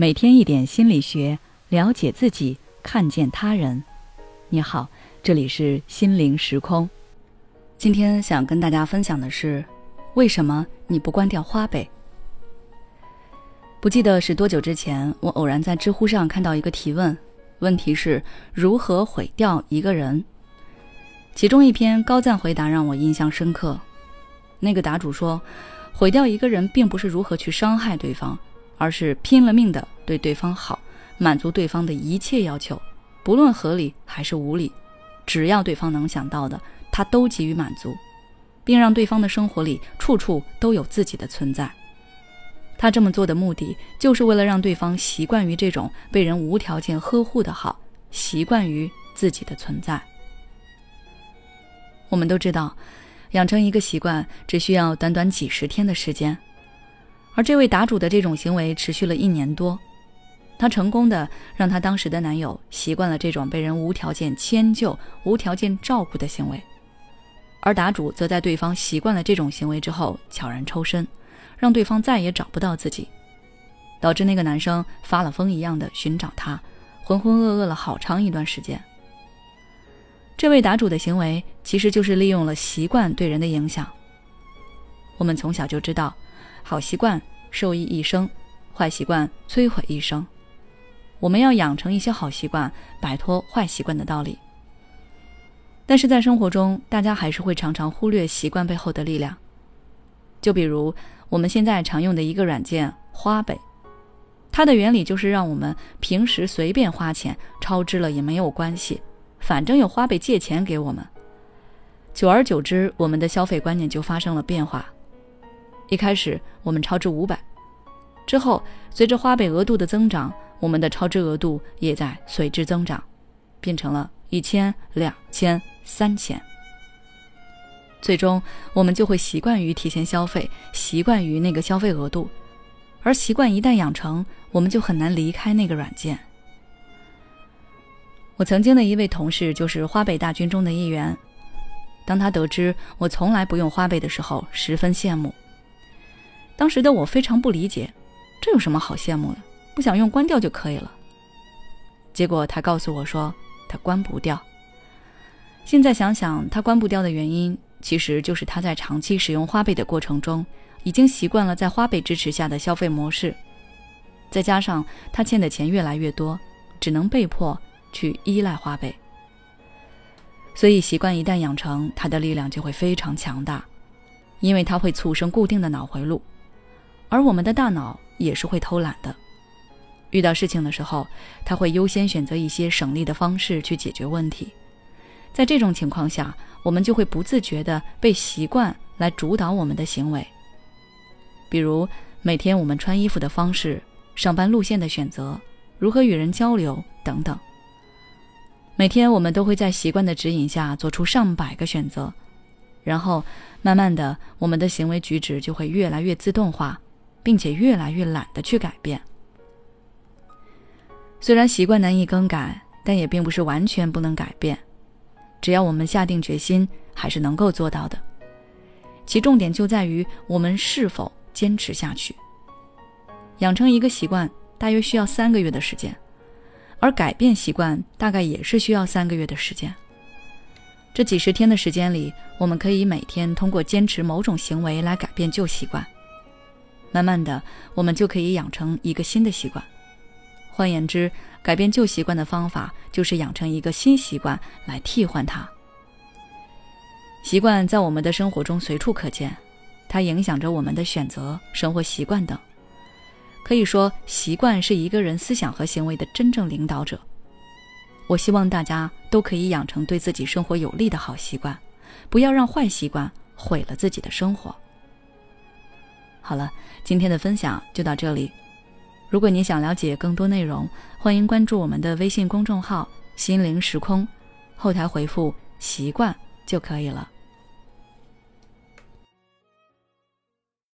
每天一点心理学，了解自己，看见他人。你好，这里是心灵时空。今天想跟大家分享的是，为什么你不关掉花呗？不记得是多久之前，我偶然在知乎上看到一个提问，问题是如何毁掉一个人。其中一篇高赞回答让我印象深刻。那个答主说，毁掉一个人，并不是如何去伤害对方。而是拼了命的对对方好，满足对方的一切要求，不论合理还是无理，只要对方能想到的，他都给予满足，并让对方的生活里处处都有自己的存在。他这么做的目的，就是为了让对方习惯于这种被人无条件呵护的好，习惯于自己的存在。我们都知道，养成一个习惯只需要短短几十天的时间。而这位答主的这种行为持续了一年多，她成功的让她当时的男友习惯了这种被人无条件迁就、无条件照顾的行为，而答主则在对方习惯了这种行为之后悄然抽身，让对方再也找不到自己，导致那个男生发了疯一样的寻找她，浑浑噩噩了好长一段时间。这位答主的行为其实就是利用了习惯对人的影响。我们从小就知道。好习惯受益一生，坏习惯摧毁一生。我们要养成一些好习惯，摆脱坏习惯的道理。但是在生活中，大家还是会常常忽略习惯背后的力量。就比如我们现在常用的一个软件花呗，它的原理就是让我们平时随便花钱，超支了也没有关系，反正有花呗借钱给我们。久而久之，我们的消费观念就发生了变化。一开始我们超支五百，之后随着花呗额度的增长，我们的超支额度也在随之增长，变成了一千、两千、三千。最终我们就会习惯于提前消费，习惯于那个消费额度，而习惯一旦养成，我们就很难离开那个软件。我曾经的一位同事就是花呗大军中的一员，当他得知我从来不用花呗的时候，十分羡慕。当时的我非常不理解，这有什么好羡慕的？不想用关掉就可以了。结果他告诉我说，他关不掉。现在想想，他关不掉的原因，其实就是他在长期使用花呗的过程中，已经习惯了在花呗支持下的消费模式，再加上他欠的钱越来越多，只能被迫去依赖花呗。所以习惯一旦养成，它的力量就会非常强大，因为它会促生固定的脑回路。而我们的大脑也是会偷懒的，遇到事情的时候，他会优先选择一些省力的方式去解决问题。在这种情况下，我们就会不自觉地被习惯来主导我们的行为。比如每天我们穿衣服的方式、上班路线的选择、如何与人交流等等。每天我们都会在习惯的指引下做出上百个选择，然后慢慢的，我们的行为举止就会越来越自动化。并且越来越懒得去改变。虽然习惯难以更改，但也并不是完全不能改变。只要我们下定决心，还是能够做到的。其重点就在于我们是否坚持下去。养成一个习惯大约需要三个月的时间，而改变习惯大概也是需要三个月的时间。这几十天的时间里，我们可以每天通过坚持某种行为来改变旧习惯。慢慢的，我们就可以养成一个新的习惯。换言之，改变旧习惯的方法就是养成一个新习惯来替换它。习惯在我们的生活中随处可见，它影响着我们的选择、生活习惯等。可以说，习惯是一个人思想和行为的真正领导者。我希望大家都可以养成对自己生活有利的好习惯，不要让坏习惯毁了自己的生活。好了，今天的分享就到这里。如果你想了解更多内容，欢迎关注我们的微信公众号“心灵时空”，后台回复“习惯”就可以了。